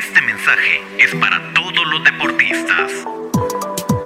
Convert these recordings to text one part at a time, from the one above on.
Este mensaje es para todos los deportistas.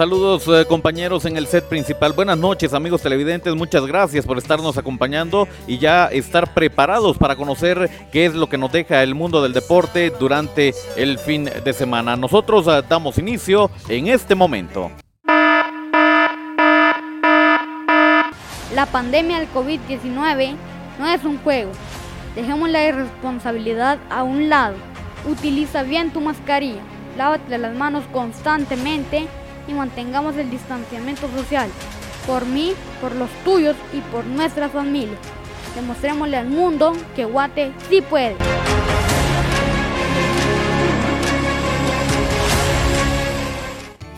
Saludos eh, compañeros en el set principal. Buenas noches amigos televidentes. Muchas gracias por estarnos acompañando y ya estar preparados para conocer qué es lo que nos deja el mundo del deporte durante el fin de semana. Nosotros eh, damos inicio en este momento. La pandemia del COVID-19 no es un juego. Dejemos la irresponsabilidad a un lado. Utiliza bien tu mascarilla. Lávate las manos constantemente y mantengamos el distanciamiento social. Por mí, por los tuyos y por nuestra familia. Demostrémosle al mundo que Guate sí puede.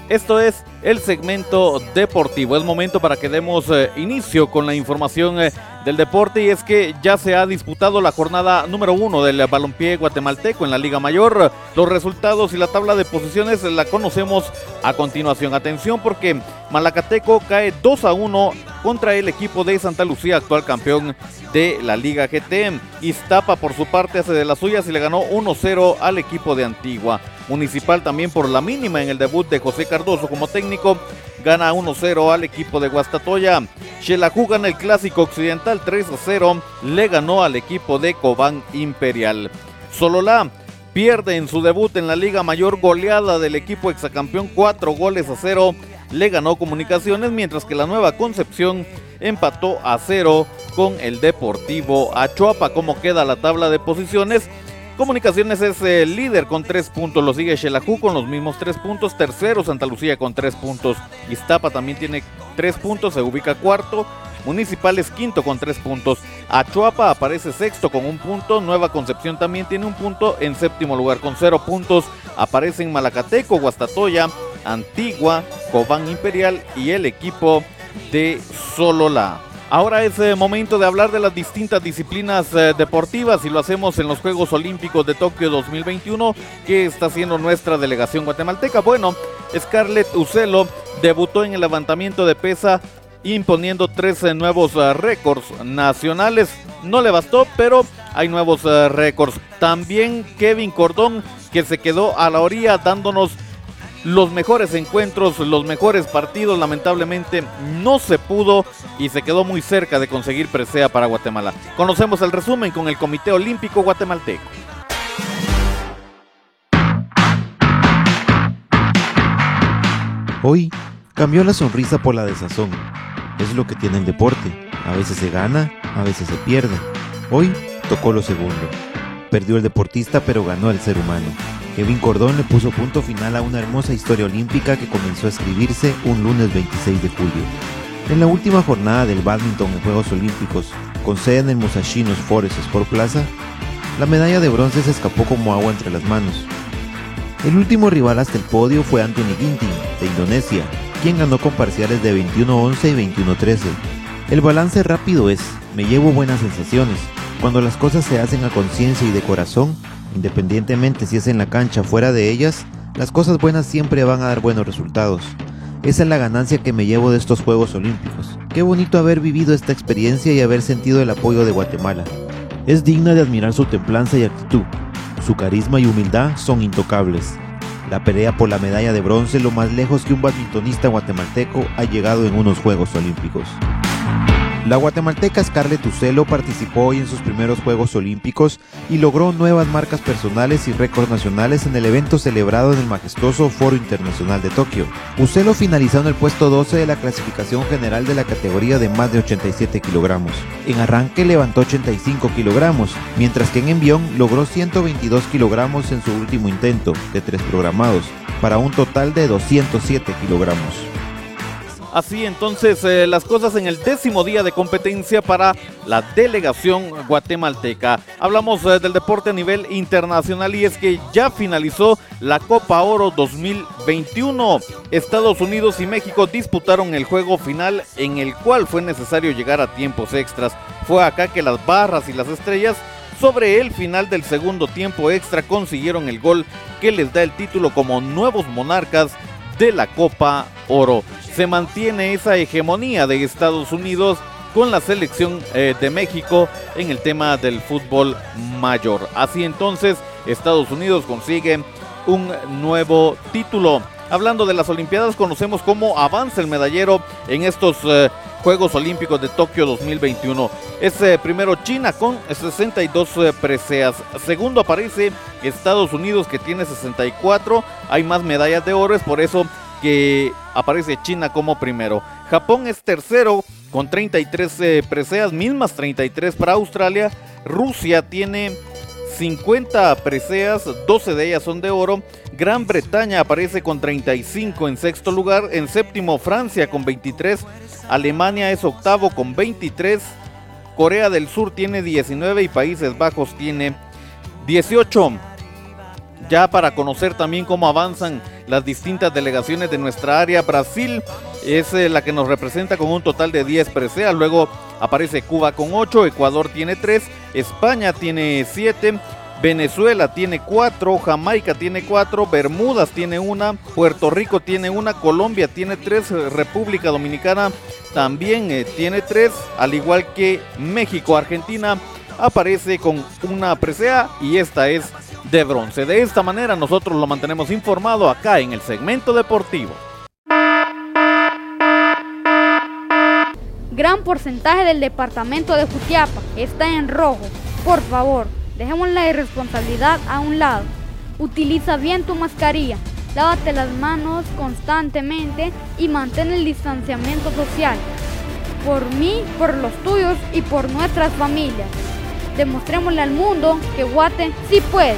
Esto es el segmento deportivo. Es momento para que demos eh, inicio con la información eh, del deporte y es que ya se ha disputado la jornada número uno del balompié guatemalteco en la Liga Mayor. Los resultados y la tabla de posiciones la conocemos a continuación. Atención porque Malacateco cae 2 a 1 contra el equipo de Santa Lucía, actual campeón de la Liga GT. Iztapa por su parte hace de las suyas y le ganó 1-0 al equipo de Antigua. Municipal también por la mínima en el debut de José Cardoso como técnico gana 1-0 al equipo de Guastatoya. Xelajú gana el clásico occidental 3-0, le ganó al equipo de Cobán Imperial. Sololá pierde en su debut en la Liga Mayor goleada del equipo exacampeón 4 goles a 0, le ganó Comunicaciones, mientras que la Nueva Concepción empató a 0 con el Deportivo Achuapa. ¿Cómo queda la tabla de posiciones? Comunicaciones es el líder con tres puntos, lo sigue Xelajú con los mismos tres puntos, tercero Santa Lucía con tres puntos, Iztapa también tiene tres puntos, se ubica cuarto, Municipal es quinto con tres puntos, Achuapa aparece sexto con un punto, Nueva Concepción también tiene un punto, en séptimo lugar con cero puntos aparecen Malacateco, Guastatoya, Antigua, Cobán Imperial y el equipo de Solola. Ahora es eh, momento de hablar de las distintas disciplinas eh, deportivas y lo hacemos en los Juegos Olímpicos de Tokio 2021 que está haciendo nuestra delegación guatemalteca. Bueno, Scarlett Ucelo debutó en el levantamiento de pesa imponiendo 13 nuevos eh, récords nacionales. No le bastó, pero hay nuevos récords. También Kevin Cordón que se quedó a la orilla dándonos los mejores encuentros, los mejores partidos, lamentablemente no se pudo y se quedó muy cerca de conseguir presea para Guatemala. Conocemos el resumen con el Comité Olímpico Guatemalteco. Hoy cambió la sonrisa por la desazón. Es lo que tiene el deporte. A veces se gana, a veces se pierde. Hoy tocó lo segundo. Perdió el deportista pero ganó el ser humano. Kevin Cordón le puso punto final a una hermosa historia olímpica que comenzó a escribirse un lunes 26 de julio. En la última jornada del badminton en Juegos Olímpicos, con sede en el Musashinos Forest Sport Plaza, la medalla de bronce se escapó como agua entre las manos. El último rival hasta el podio fue Anthony Ginting, de Indonesia, quien ganó con parciales de 21-11 y 21-13. El balance rápido es, me llevo buenas sensaciones. Cuando las cosas se hacen a conciencia y de corazón, Independientemente si es en la cancha o fuera de ellas, las cosas buenas siempre van a dar buenos resultados. Esa es la ganancia que me llevo de estos Juegos Olímpicos. Qué bonito haber vivido esta experiencia y haber sentido el apoyo de Guatemala. Es digna de admirar su templanza y actitud. Su carisma y humildad son intocables. La pelea por la medalla de bronce lo más lejos que un badmintonista guatemalteco ha llegado en unos Juegos Olímpicos. La guatemalteca Scarlett Ucelo participó hoy en sus primeros Juegos Olímpicos y logró nuevas marcas personales y récords nacionales en el evento celebrado en el majestuoso Foro Internacional de Tokio. Ucelo finalizó en el puesto 12 de la clasificación general de la categoría de más de 87 kilogramos. En arranque levantó 85 kilogramos, mientras que en envión logró 122 kilogramos en su último intento, de tres programados, para un total de 207 kilogramos. Así entonces eh, las cosas en el décimo día de competencia para la delegación guatemalteca. Hablamos eh, del deporte a nivel internacional y es que ya finalizó la Copa Oro 2021. Estados Unidos y México disputaron el juego final en el cual fue necesario llegar a tiempos extras. Fue acá que las barras y las estrellas sobre el final del segundo tiempo extra consiguieron el gol que les da el título como nuevos monarcas de la Copa Oro se mantiene esa hegemonía de Estados Unidos con la selección eh, de México en el tema del fútbol mayor. Así entonces, Estados Unidos consigue un nuevo título. Hablando de las Olimpiadas, conocemos cómo avanza el medallero en estos eh, Juegos Olímpicos de Tokio 2021. Es eh, primero China con 62 preseas. Segundo aparece Estados Unidos que tiene 64. Hay más medallas de oro, es por eso que aparece China como primero. Japón es tercero con 33 eh, preseas, mismas 33 para Australia. Rusia tiene 50 preseas, 12 de ellas son de oro. Gran Bretaña aparece con 35 en sexto lugar. En séptimo Francia con 23. Alemania es octavo con 23. Corea del Sur tiene 19 y Países Bajos tiene 18 ya para conocer también cómo avanzan las distintas delegaciones de nuestra área. Brasil es eh, la que nos representa con un total de 10 preseas. Luego aparece Cuba con 8, Ecuador tiene 3, España tiene 7. Venezuela tiene 4, Jamaica tiene 4, Bermudas tiene una, Puerto Rico tiene una, Colombia tiene 3, República Dominicana también eh, tiene 3, al igual que México, Argentina aparece con una presea y esta es de bronce. De esta manera nosotros lo mantenemos informado acá en el segmento deportivo. Gran porcentaje del departamento de Jutiapa está en rojo. Por favor, dejemos la irresponsabilidad a un lado. Utiliza bien tu mascarilla, lávate las manos constantemente y mantén el distanciamiento social. Por mí, por los tuyos y por nuestras familias. Demostrémosle al mundo que Guate sí puede.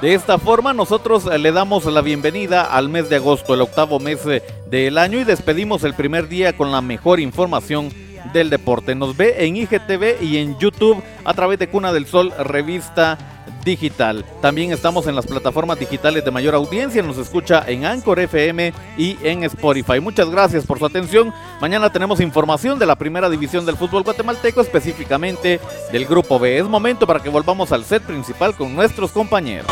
De esta forma nosotros le damos la bienvenida al mes de agosto, el octavo mes del año y despedimos el primer día con la mejor información del deporte. Nos ve en IGTV y en YouTube a través de Cuna del Sol, revista digital. También estamos en las plataformas digitales de mayor audiencia, nos escucha en Anchor FM y en Spotify. Muchas gracias por su atención. Mañana tenemos información de la primera división del fútbol guatemalteco, específicamente del Grupo B. Es momento para que volvamos al set principal con nuestros compañeros.